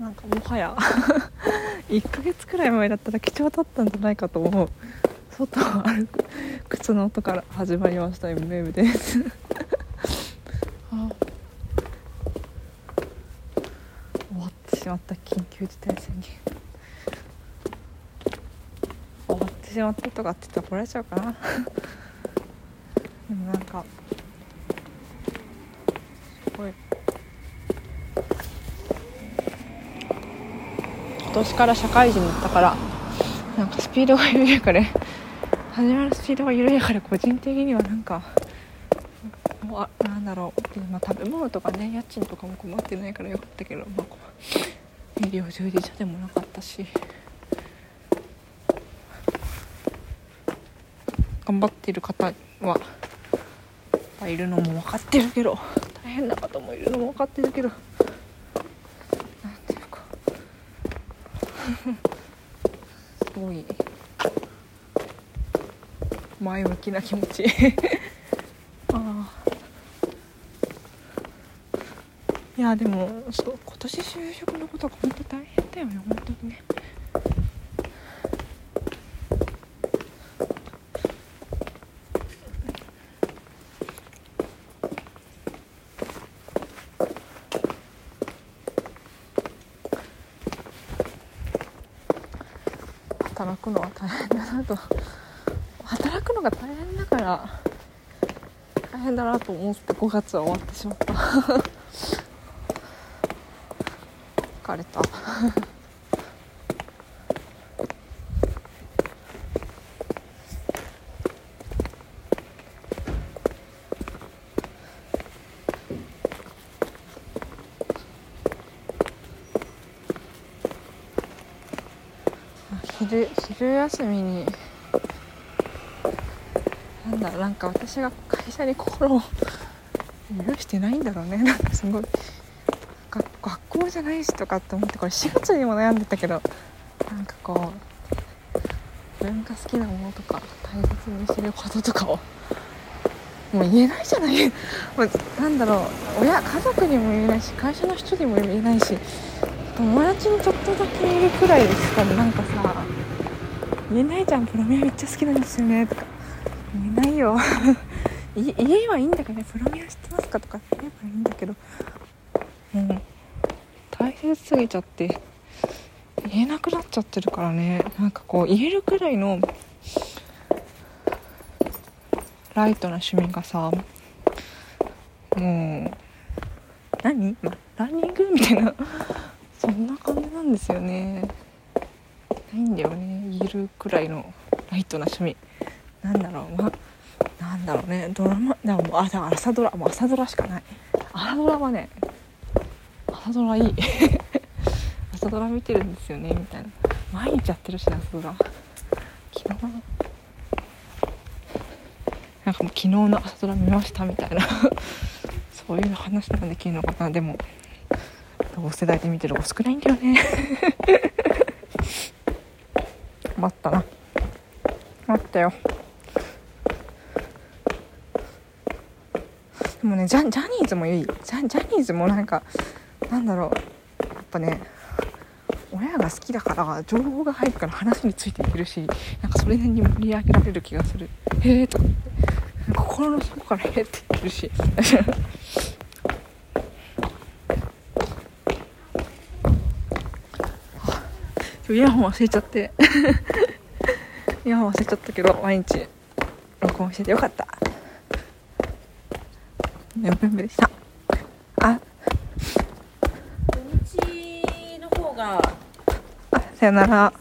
なんかもはや 1ヶ月くらい前だったら貴重だったんじゃないかと思う。外を歩く靴の音から始まりました MM です。あ。終わってしまった緊急事態宣言。終わってしまったとかって言ったら怒られちゃうかな。でもなんかすごい今年から社会人になったからなんかスピードが緩やかで始まるスピードが緩やかで個人的にはなんかもうあなんだろう、まあ、食べ物とかね家賃とかも困ってないからよかったけど、まあ、医療従事者でもなかったし頑張ってる方はいるのも分かってるけど大変な方もいるのも分かってるけどなんていうかすごい前向きな気持ち。ああいやでもそう今年就職のことが本当大変だよね本当にね。働くのは大変だなと。働くのが大変だから大変だなと思って5月は終わってしまった。疲れた。昼昼休みになんだなんか私が会社に心を許してないんだろうね。なんかすごい学校じゃないしとかって思ってこれ4月にも悩んでたけどなんかこう自分が好きなものとか大切にしてることとかをもう言えないじゃない。も うなんだろう親家族にも言えないし会社の人にも言えないし友達にちょっとだけ言えるくらいですからなんかさ言えないじゃんプロミアめっちゃ好きなんですよね。とか。言えないよ。言えはいいんだけどねプロミア知ってますかとか言えばいいんだけど。もう大切すぎちゃって。言えなくなっちゃってるからね。なんかこう言えるくらいのライトな趣味がさもう何、ま、ランニング？みたいな。そんな感じなんですよね。ないんだよね。言えるくらいのライトな趣味。なんだろう。まなんだろうね。ドラマだからもあだから朝ドラもう朝ドラしかない。朝ドラはね朝ドラいい。朝ドラ見てるんですよね。みたいな。毎日やってるしね朝ドラ。昨日な。んかもう昨日の朝ドラ見ましたみたいな。そういう話なんできるのかな。でも同世代で見てる子少ないんだよね。待ったな。待ったよ。でもねジャジャニーズもいい。ジャジャニーズもなんかなんだろう。やっぱね親が好きだから情報が入るから話についていけるしなんかそれなりに盛り上げられる気がする。へえとか心の底からへえって言ってるし。イヤホン忘れちゃって。イヤホン忘れちゃったけど毎日録音しててよかった。ねぶんぶでした。あ。土日の方が。さよなら